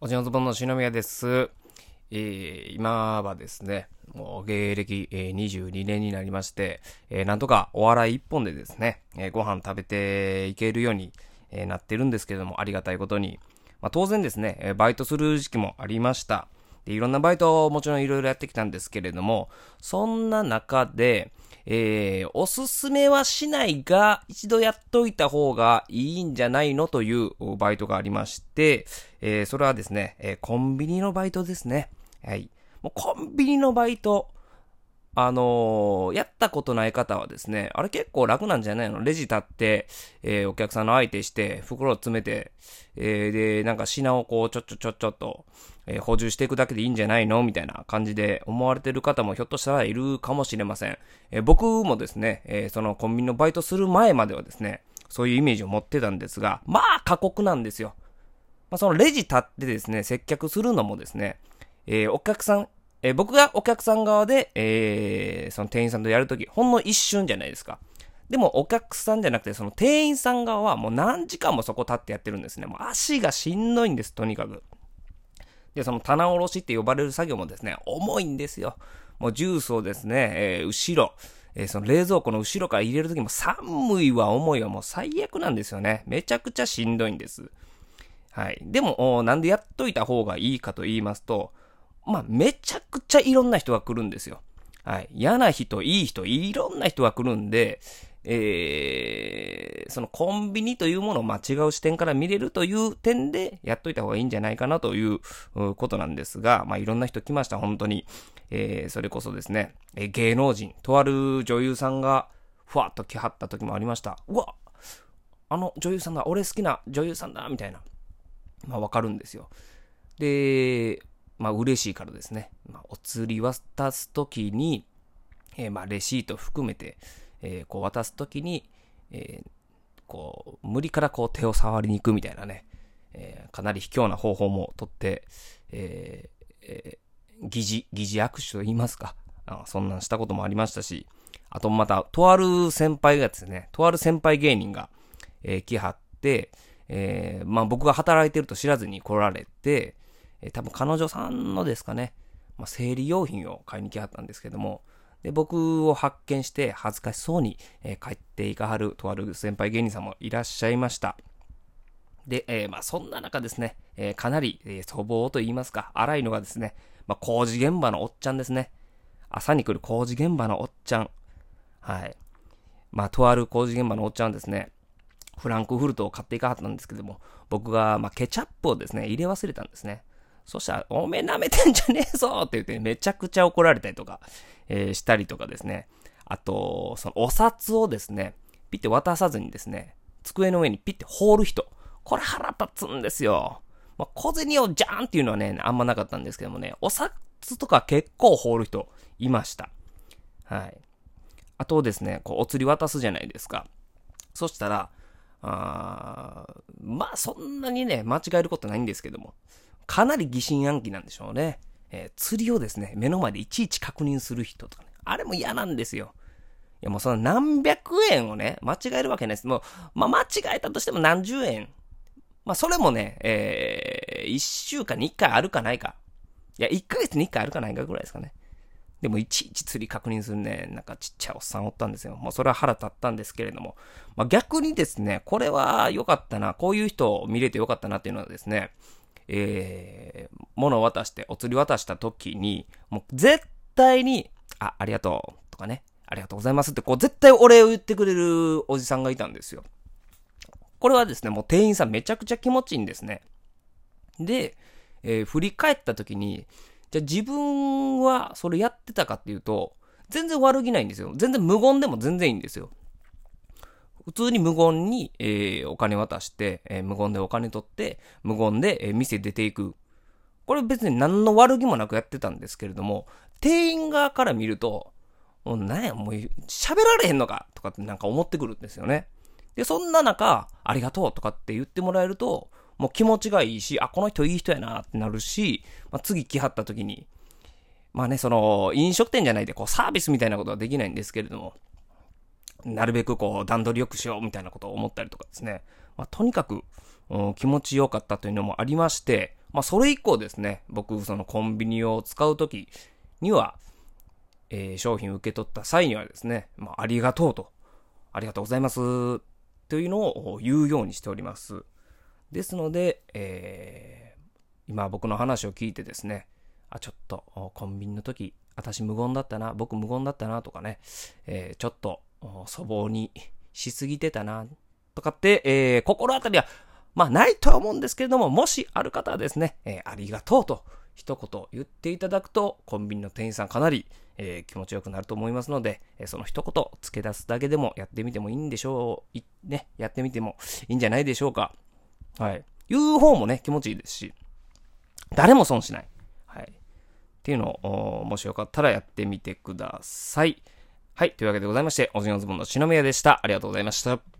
おじのズボンの篠宮です。えー、今はですね、もう芸歴、えー、22年になりまして、えー、なんとかお笑い一本でですね、え、ご飯食べていけるように、え、なってるんですけれども、ありがたいことに。まあ、当然ですね、え、バイトする時期もありました。でいろんなバイトをもちろんいろいろやってきたんですけれども、そんな中で、えー、おすすめはしないが、一度やっといた方がいいんじゃないのというバイトがありまして、えー、それはですね、えー、コンビニのバイトですね。はい。もうコンビニのバイト、あのー、やったことない方はですね、あれ結構楽なんじゃないの？レジ立って、えー、お客さんの相手して、袋を詰めて、えー、で、なんか品をこう、ちょちょちょちょっと、え補充していくだけでいいんじゃないの？みたいな感じで思われてる方もひょっとしたらいるかもしれません。え僕もですね、えそのコンビニのバイトする前まではですね、そういうイメージを持ってたんですが、まあ過酷なんですよ。まあ、そのレジ立ってですね、接客するのもですね、えお客さん、えー、僕がお客さん側で、えー、その店員さんとやるとき、ほんの一瞬じゃないですか。でもお客さんじゃなくて、その店員さん側はもう何時間もそこ立ってやってるんですね。もう足がしんどいんです、とにかく。で、その棚卸しって呼ばれる作業もですね、重いんですよ。もうジュースをですね、えー、後ろ、えー、その冷蔵庫の後ろから入れるときも寒いわ、重いわ、もう最悪なんですよね。めちゃくちゃしんどいんです。はい。でも、なんでやっといた方がいいかと言いますと、まあ、めちゃくちゃいろんな人が来るんですよ。はい。嫌な人、いい人、いろんな人が来るんで、えー、そのコンビニというものを間違う視点から見れるという点でやっといた方がいいんじゃないかなということなんですが、まあいろんな人来ました、本当に。えー、それこそですね、えー、芸能人、とある女優さんがふわっと来はった時もありました。うわあの女優さんだ、俺好きな女優さんだ、みたいな。まあわかるんですよ。で、まあ嬉しいからですね、まあ、お釣り渡すときに、えー、まあレシート含めて、えー、こう渡すときに、えー、こう、無理からこう手を触りに行くみたいなね、えー、かなり卑怯な方法もとって、えーえー、疑似、疑似握手と言いますか。あそんなんしたこともありましたし、あとまた、とある先輩がですね、とある先輩芸人が、えー、来はって、えー、まあ僕が働いてると知らずに来られて、えー、多分彼女さんのですかね、まあ、生理用品を買いに来はったんですけども、で、僕を発見して恥ずかしそうに、えー、帰っていかはるとある先輩芸人さんもいらっしゃいました。で、えー、まあそんな中ですね、えー、かなり、えー、粗暴と言いますか、荒いのがですね、まあ工事現場のおっちゃんですね。朝に来る工事現場のおっちゃん。はい。まあとある工事現場のおっちゃんですね、フランクフルトを買っていかはったんですけども、僕が、まあ、ケチャップをですね、入れ忘れたんですね。そしたら、おめえ舐めてんじゃねえぞって言って、めちゃくちゃ怒られたりとか、えー、したりとかですね。あと、そのお札をですね、ピッて渡さずにですね、机の上にピッて放る人。これ腹立つんですよ。まあ、小銭をジャーンっていうのはね、あんまなかったんですけどもね、お札とか結構放る人いました。はい。あとですね、こう、お釣り渡すじゃないですか。そしたら、あまあ、そんなにね、間違えることないんですけども、かなり疑心暗鬼なんでしょうね。えー、釣りをですね、目の前でいちいち確認する人とかね。あれも嫌なんですよ。いやもうその何百円をね、間違えるわけないです。もう、まあ間違えたとしても何十円。まあそれもね、えー、一週間に一回あるかないか。いや、一ヶ月に一回あるかないかぐらいですかね。でもいちいち釣り確認するね、なんかちっちゃいおっさんおったんですよ。もうそれは腹立ったんですけれども。まあ逆にですね、これは良かったな、こういう人を見れて良かったなっていうのはですね、えー、物を渡して、お釣り渡した時に、もう絶対に、あ、ありがとう、とかね、ありがとうございますって、こう絶対お礼を言ってくれるおじさんがいたんですよ。これはですね、もう店員さんめちゃくちゃ気持ちいいんですね。で、えー、振り返った時に、じゃあ自分はそれやってたかっていうと、全然悪気ないんですよ。全然無言でも全然いいんですよ。普通に無言に、えー、お金渡して、えー、無言でお金取って、無言で、えー、店出ていく。これ別に何の悪気もなくやってたんですけれども、店員側から見ると、もうなんや、もう喋られへんのかとかってなんか思ってくるんですよね。で、そんな中、ありがとうとかって言ってもらえると、もう気持ちがいいし、あ、この人いい人やなってなるし、まあ、次来はった時に、まあね、その、飲食店じゃないで、こう、サービスみたいなことはできないんですけれども、なるべくこう段取りよくしようみたいなことを思ったりとかですね。まあ、とにかく、うん、気持ちよかったというのもありまして、まあ、それ以降ですね、僕、そのコンビニを使うときには、えー、商品を受け取った際にはですね、まあ、ありがとうと、ありがとうございます、というのを言うようにしております。ですので、えー、今僕の話を聞いてですね、あ、ちょっと、コンビニの時、私無言だったな、僕無言だったな、とかね、えー、ちょっと、粗暴にしすぎてたな、とかって、えー、心当たりは、まあ、ないとは思うんですけれども、もしある方はですね、えー、ありがとうと一言言っていただくと、コンビニの店員さんかなり、えー、気持ちよくなると思いますので、えー、その一言付け出すだけでもやってみてもいいんでしょう、ね、やってみてもいいんじゃないでしょうか。はい。言う方もね、気持ちいいですし、誰も損しない。はい。っていうのを、もしよかったらやってみてください。はい。というわけでございまして、おじのズボンの篠宮でした。ありがとうございました。